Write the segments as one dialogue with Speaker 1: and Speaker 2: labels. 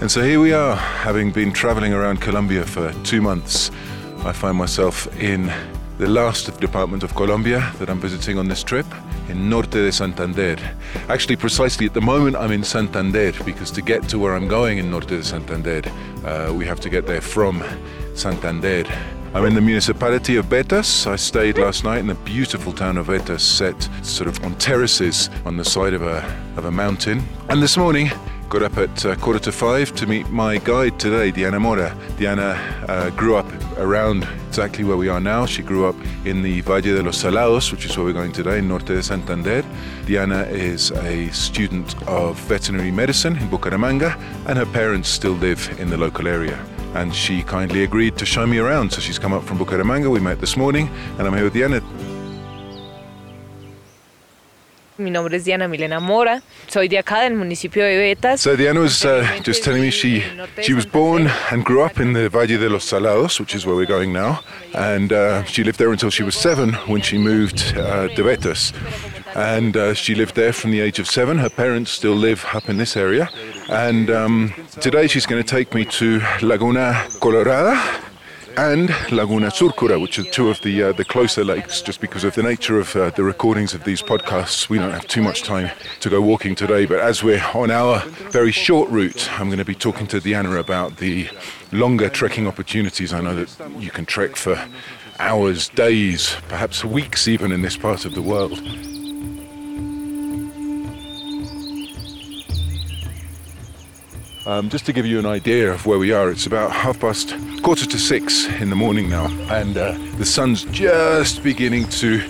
Speaker 1: And so here we are, having been traveling around Colombia for two months. I find myself in the last department of Colombia that I'm visiting on this trip, in Norte de Santander. Actually, precisely at the moment, I'm in Santander because to get to where I'm going in Norte de Santander, uh, we have to get there from Santander. I'm in the municipality of Vetas. I stayed last night in the beautiful town of Vetas, set sort of on terraces on the side of a, of a mountain. And this morning, got up at uh, quarter to five to meet my guide today, Diana Mora. Diana uh, grew up around exactly where we are now. She grew up in the Valle de los Salados, which is where we're going today, in Norte de Santander. Diana is a student of veterinary medicine in Bucaramanga, and her parents still live in the local area. And she kindly agreed to show me around. So she's come up from Bucaramanga. We met this morning, and I'm here with Diana.
Speaker 2: Mi nombre es Diana Milena Mora. Soy de acá, del municipio de Vetas.
Speaker 1: So Diana was uh, just telling me she she was born and grew up in the Valle de los Salados, which is where we're going now, and uh, she lived there until she was seven when she moved uh, to Vetas. And uh, she lived there from the age of seven. Her parents still live up in this area. And um, today she's going to take me to Laguna Colorada, and Laguna Surcura, which are two of the uh, the closer lakes. Just because of the nature of uh, the recordings of these podcasts, we don't have too much time to go walking today. But as we're on our very short route, I'm going to be talking to Diana about the longer trekking opportunities. I know that you can trek for hours, days, perhaps weeks even in this part of the world. Um, just to give you an idea of where we are, it's about half past quarter to six in the morning now, and uh, the sun's just beginning to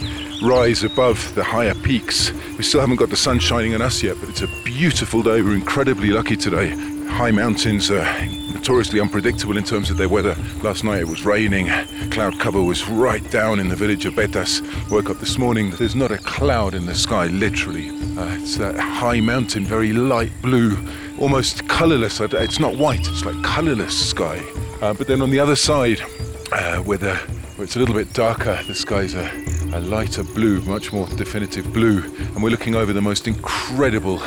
Speaker 1: rise above the higher peaks. We still haven't got the sun shining on us yet, but it's a beautiful day. We're incredibly lucky today. High mountains are notoriously unpredictable in terms of their weather. Last night it was raining, cloud cover was right down in the village of Vetas. Woke up this morning, there's not a cloud in the sky, literally. Uh, it's that high mountain, very light blue almost colourless. It's not white, it's like colourless sky. Uh, but then on the other side, uh, where, the, where it's a little bit darker, the sky's a, a lighter blue, much more definitive blue. And we're looking over the most incredible,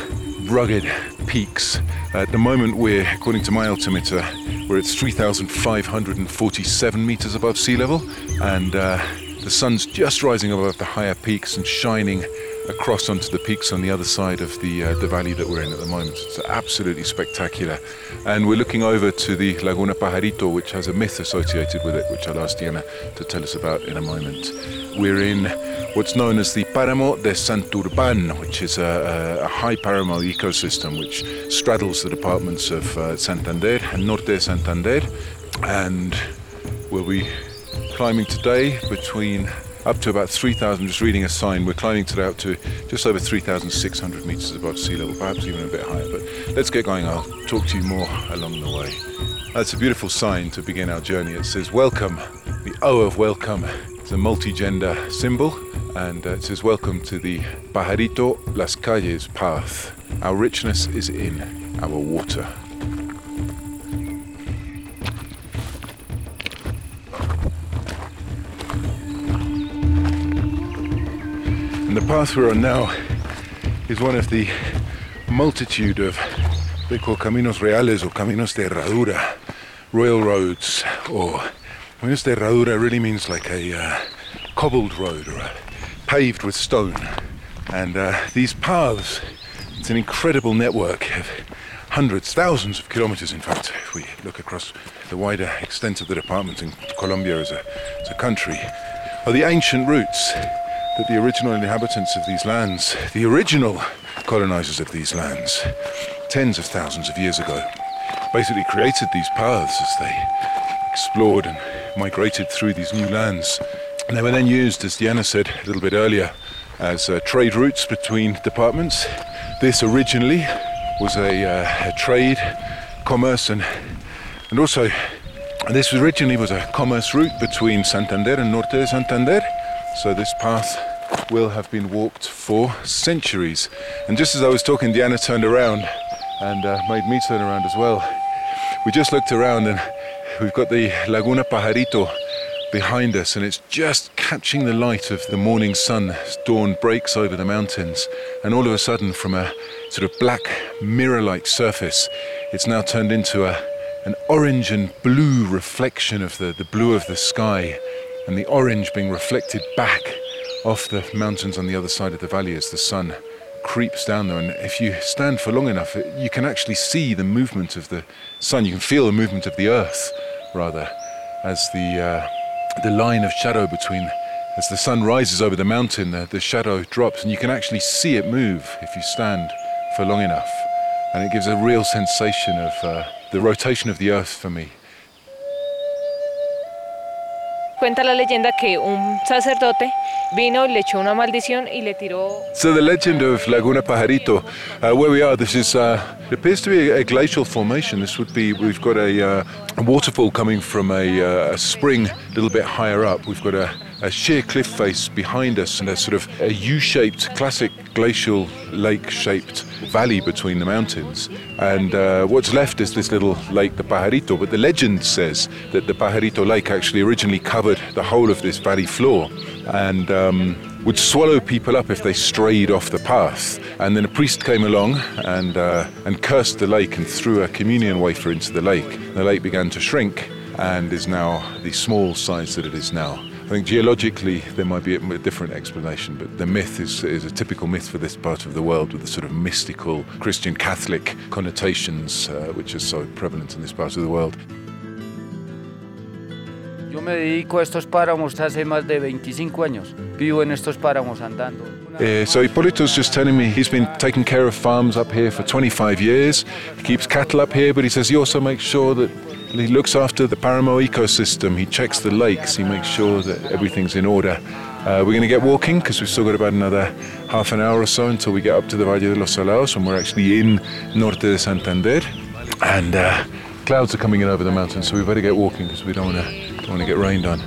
Speaker 1: rugged peaks. At the moment, we're, according to my altimeter, we're at 3,547 meters above sea level. And uh, the sun's just rising above the higher peaks and shining across onto the peaks on the other side of the uh, the valley that we're in at the moment. It's absolutely spectacular, and we're looking over to the Laguna Pajarito, which has a myth associated with it, which I'll ask Diana to tell us about in a moment. We're in what's known as the Páramo de Santurban, which is a, a high paramo ecosystem which straddles the departments of uh, Santander and Norte Santander, and we'll be climbing today between up to about 3,000, just reading a sign, we're climbing today up to just over 3,600 meters above sea level, perhaps even a bit higher. But let's get going, I'll talk to you more along the way. That's a beautiful sign to begin our journey. It says, Welcome, the O of welcome. It's a multi gender symbol, and uh, it says, Welcome to the Pajarito Las Calles path. Our richness is in our water. And the path we're on now is one of the multitude of they call caminos reales or caminos de herradura, royal roads, or caminos de herradura really means like a uh, cobbled road or paved with stone. And uh, these paths, it's an incredible network of hundreds, thousands of kilometers, in fact, if we look across the wider extent of the department in Colombia as a, as a country, are the ancient routes that the original inhabitants of these lands, the original colonizers of these lands, tens of thousands of years ago, basically created these paths as they explored and migrated through these new lands. And they were then used, as Diana said a little bit earlier, as uh, trade routes between departments. This originally was a, uh, a trade, commerce, and and also this originally was a commerce route between Santander and Norte de Santander. So this path will have been walked for centuries. And just as I was talking, Diana turned around and uh, made me turn around as well. We just looked around and we've got the Laguna Pajarito behind us, and it's just catching the light of the morning sun as dawn breaks over the mountains. And all of a sudden, from a sort of black mirror like surface, it's now turned into a, an orange and blue reflection of the, the blue of the sky, and the orange being reflected back off the mountains on the other side of the valley as the sun creeps down there. And if you stand for long enough, you can actually see the movement of the sun. You can feel the movement of the earth, rather, as the uh, the line of shadow between, as the sun rises over the mountain, the, the shadow drops, and you can actually see it move if you stand for long enough. And it gives a real sensation of uh, the rotation of the earth for me.
Speaker 2: Cuenta la leyenda que un sacerdote vino y le echó una maldición y le tiró.
Speaker 1: So the legend of Laguna Pajarito, uh, where we are, this is uh, it appears to be a glacial formation. This would be we've got a, uh, a waterfall coming from a, uh, a, spring a little bit higher up. We've got a, a sheer cliff face behind us and a sort of a U-shaped, classic glacial lake-shaped valley between the mountains. And uh, what's left is this little lake, the Pajarito. But the legend says that the Pajarito Lake actually originally covered the whole of this valley floor and um, would swallow people up if they strayed off the path. And then a priest came along and, uh, and cursed the lake and threw a communion wafer into the lake. The lake began to shrink and is now the small size that it is now. I think geologically there might be a different explanation, but the myth is, is a typical myth for this part of the world with the sort of mystical Christian Catholic connotations uh, which are so prevalent in this part of the world.
Speaker 3: Yo me dedico a estos páramos hace más de 25 años. Vivo en estos páramos andando.
Speaker 1: Uh, so Hipólito's just telling me he's been taking care of farms up here for 25 years. He keeps cattle up here, but he says he also makes sure that he looks after the Paramo ecosystem. He checks the lakes. He makes sure that everything's in order. Uh, we're going to get walking because we've still got about another half an hour or so until we get up to the Valle de los Salados, and we're actually in Norte de Santander. And uh, clouds are coming in over the mountains, so we better get walking because we don't want to don't want to get rained on.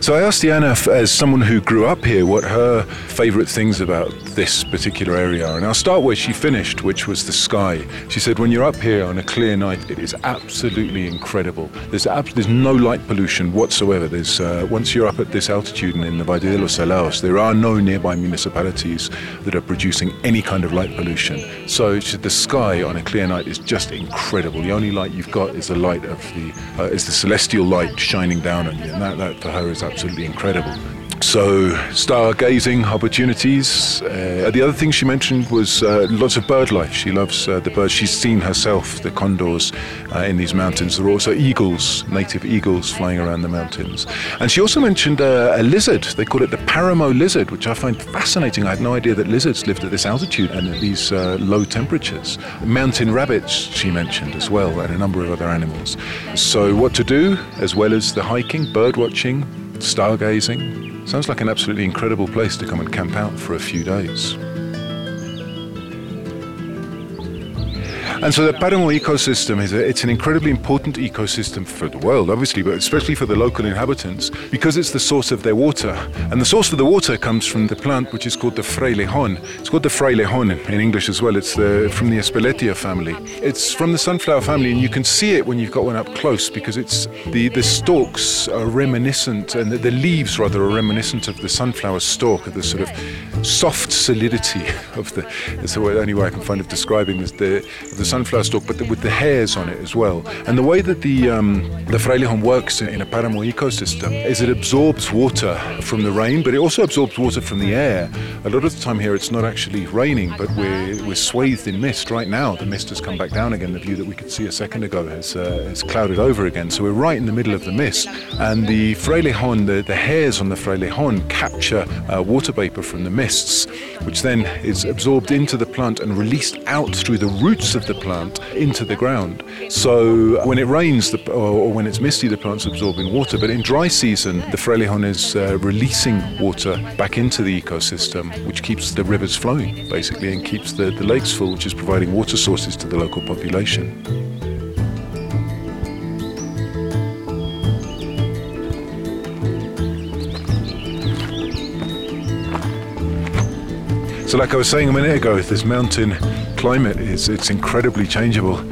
Speaker 1: So I asked Diana, as someone who grew up here, what her favourite things about this particular area are. And I'll start where she finished, which was the sky. She said, when you're up here on a clear night, it is absolutely incredible. There's, ab- there's no light pollution whatsoever. There's, uh, once you're up at this altitude and in the Valle de los Salados, there are no nearby municipalities that are producing any kind of light pollution. So said, the sky on a clear night is just incredible. The only light you've got is the light of the, uh, is the celestial light shining down on you. And that, that for her is absolutely incredible. So, stargazing opportunities. Uh, the other thing she mentioned was uh, lots of bird life. She loves uh, the birds. She's seen herself the condors uh, in these mountains. There are also eagles, native eagles, flying around the mountains. And she also mentioned uh, a lizard. They call it the Paramo lizard, which I find fascinating. I had no idea that lizards lived at this altitude and at these uh, low temperatures. Mountain rabbits, she mentioned as well, and a number of other animals. So, what to do, as well as the hiking, bird watching, stargazing. Sounds like an absolutely incredible place to come and camp out for a few days. And so the Paramo ecosystem is a, it's an incredibly important ecosystem for the world, obviously, but especially for the local inhabitants because it's the source of their water. And the source of the water comes from the plant which is called the Frailejon. It's called the Frailejon in English as well. It's the, from the Espeletia family. It's from the sunflower family, and you can see it when you've got one up close because it's the, the stalks are reminiscent, and the, the leaves rather are reminiscent of the sunflower stalk, of the sort of soft solidity of the. That's the only way I can find of describing this, the, the sunflower stalk, but the, with the hairs on it as well. And the way that the um, the works in, in a paramo ecosystem is it absorbs water from the rain, but it also absorbs water from the air. A lot of the time here, it's not actually raining, but we're we're swathed in mist right now. The mist has come back down again. The view that we could see a second ago has uh, has clouded over again. So we're right in the middle of the mist, and the frailejon, the, the hairs on the frailejon capture uh, water vapor from the mists, which then is absorbed into the plant and released out through the roots of the plant into the ground. So when it rains the, or, when it's misty, the plant's absorbing water. But in dry season, the frailejon is uh, releasing water back into the ecosystem, which keeps the rivers flowing, basically, and keeps the, the lakes full, which is providing water sources to the local population. So, like I was saying a minute ago, this mountain climate is it's incredibly changeable.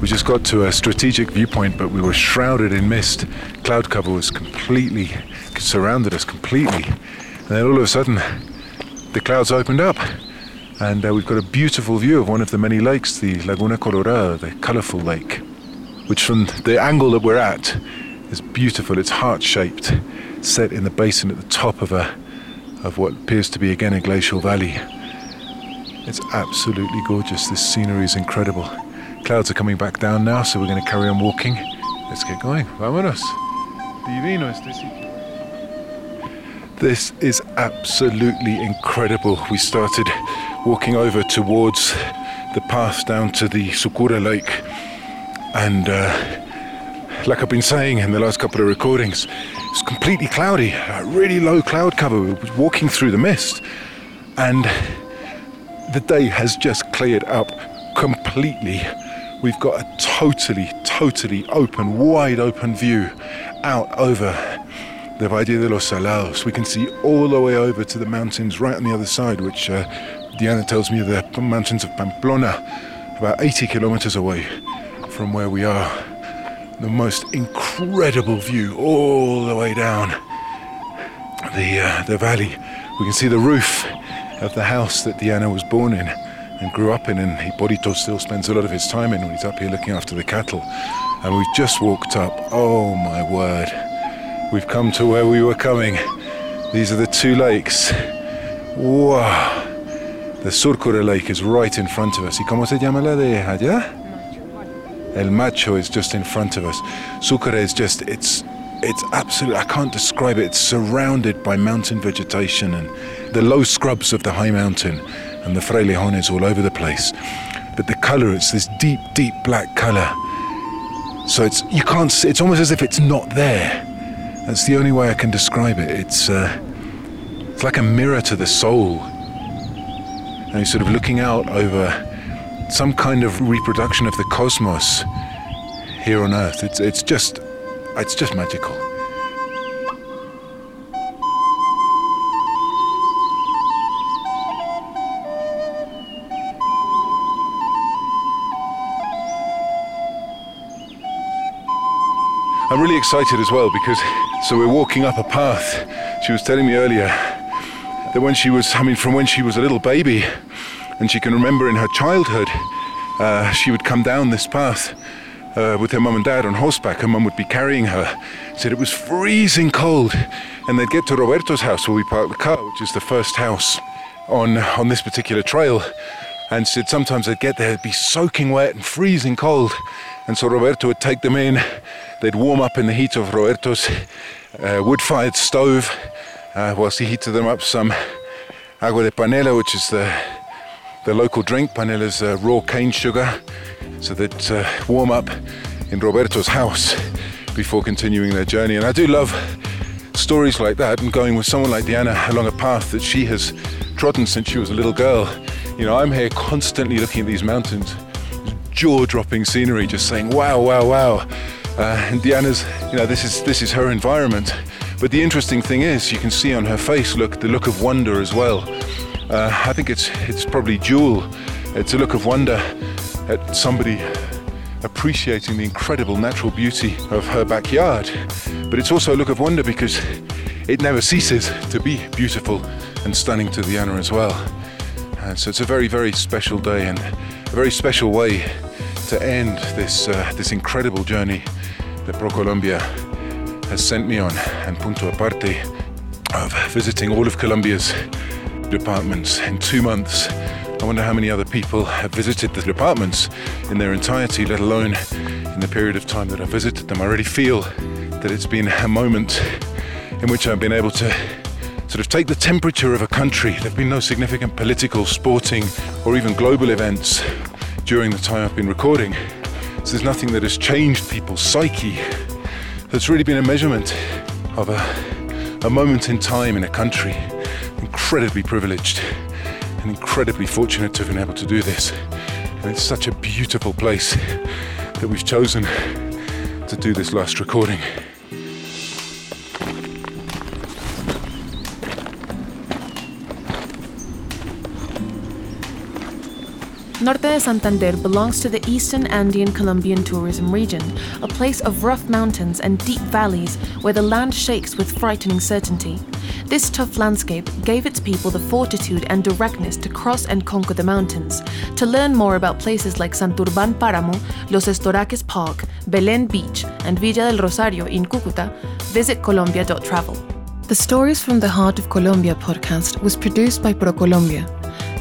Speaker 1: We just got to a strategic viewpoint, but we were shrouded in mist. Cloud cover was completely surrounded us completely, and then all of a sudden, the clouds opened up, and uh, we've got a beautiful view of one of the many lakes, the Laguna Colorada, the colourful lake, which from the angle that we're at is beautiful. It's heart-shaped, set in the basin at the top of a of what appears to be again a glacial valley. It's absolutely gorgeous. This scenery is incredible. Clouds are coming back down now, so we're going to carry on walking. Let's get going. Vámonos. Divino este sitio. This is absolutely incredible. We started walking over towards the path down to the Sukura Lake, and uh, like I've been saying in the last couple of recordings, it's completely cloudy, really low cloud cover. We were walking through the mist, and the day has just cleared up completely. We've got a totally, totally open, wide open view out over the Valle de los Salados. We can see all the way over to the mountains right on the other side, which uh, Diana tells me are the mountains of Pamplona, about 80 kilometers away from where we are. The most incredible view all the way down the, uh, the valley. We can see the roof of the house that Diana was born in and grew up in, and Hipolito still spends a lot of his time in when he's up here looking after the cattle. And we've just walked up. Oh my word. We've come to where we were coming. These are the two lakes. Wow. The Surcura Lake is right in front of us. ¿Y cómo se llama la de allá? El Macho is just in front of us. Sucre is just, it's it's absolutely, I can't describe it. It's surrounded by mountain vegetation and the low scrubs of the high mountain and the frailejones all over the place. But the color, it's this deep, deep black color. So it's, you can't see, it's almost as if it's not there. That's the only way I can describe it. It's, uh, it's like a mirror to the soul. And you're sort of looking out over some kind of reproduction of the cosmos here on Earth. It's, it's just it's just magical. I'm really excited as well because so we're walking up a path. She was telling me earlier that when she was, I mean, from when she was a little baby, and she can remember in her childhood, uh, she would come down this path uh, with her mum and dad on horseback. Her mum would be carrying her. Said it was freezing cold, and they'd get to Roberto's house where we parked the car, which is the first house on on this particular trail. And said sometimes they'd get there, it'd be soaking wet and freezing cold, and so Roberto would take them in. They'd warm up in the heat of Roberto's uh, wood-fired stove, uh, whilst he heated them up some agua de panela, which is the the local drink. Panela is uh, raw cane sugar so that uh, warm up in Roberto's house before continuing their journey. And I do love stories like that and going with someone like Diana along a path that she has trodden since she was a little girl. You know, I'm here constantly looking at these mountains, jaw-dropping scenery, just saying, "Wow, wow, wow." Uh, and Diana's, you know, this is this is her environment. But the interesting thing is, you can see on her face, look, the look of wonder as well. Uh, I think it's it's probably dual. It's a look of wonder at somebody appreciating the incredible natural beauty of her backyard. But it's also a look of wonder because it never ceases to be beautiful and stunning to the owner as well. And so it's a very, very special day and a very special way to end this uh, this incredible journey that ProColombia has sent me on and punto aparte of visiting all of Colombia's departments in two months. I wonder how many other people have visited the apartments in their entirety, let alone in the period of time that I've visited them. I really feel that it's been a moment in which I've been able to sort of take the temperature of a country. There have been no significant political, sporting, or even global events during the time I've been recording. So there's nothing that has changed people's psyche. It's really been a measurement of a, a moment in time in a country. Incredibly privileged and incredibly fortunate to have been able to do this. And it's such a beautiful place that we've chosen to do this last recording.
Speaker 4: Norte de Santander belongs to the eastern Andean Colombian tourism region, a place of rough mountains and deep valleys where the land shakes with frightening certainty. This tough landscape gave its people the fortitude and directness to cross and conquer the mountains. To learn more about places like Santurban Páramo, Los Estoraques Park, Belén Beach, and Villa del Rosario in Cucuta, visit colombia.travel. The Stories from the Heart of Colombia podcast was produced by ProColombia.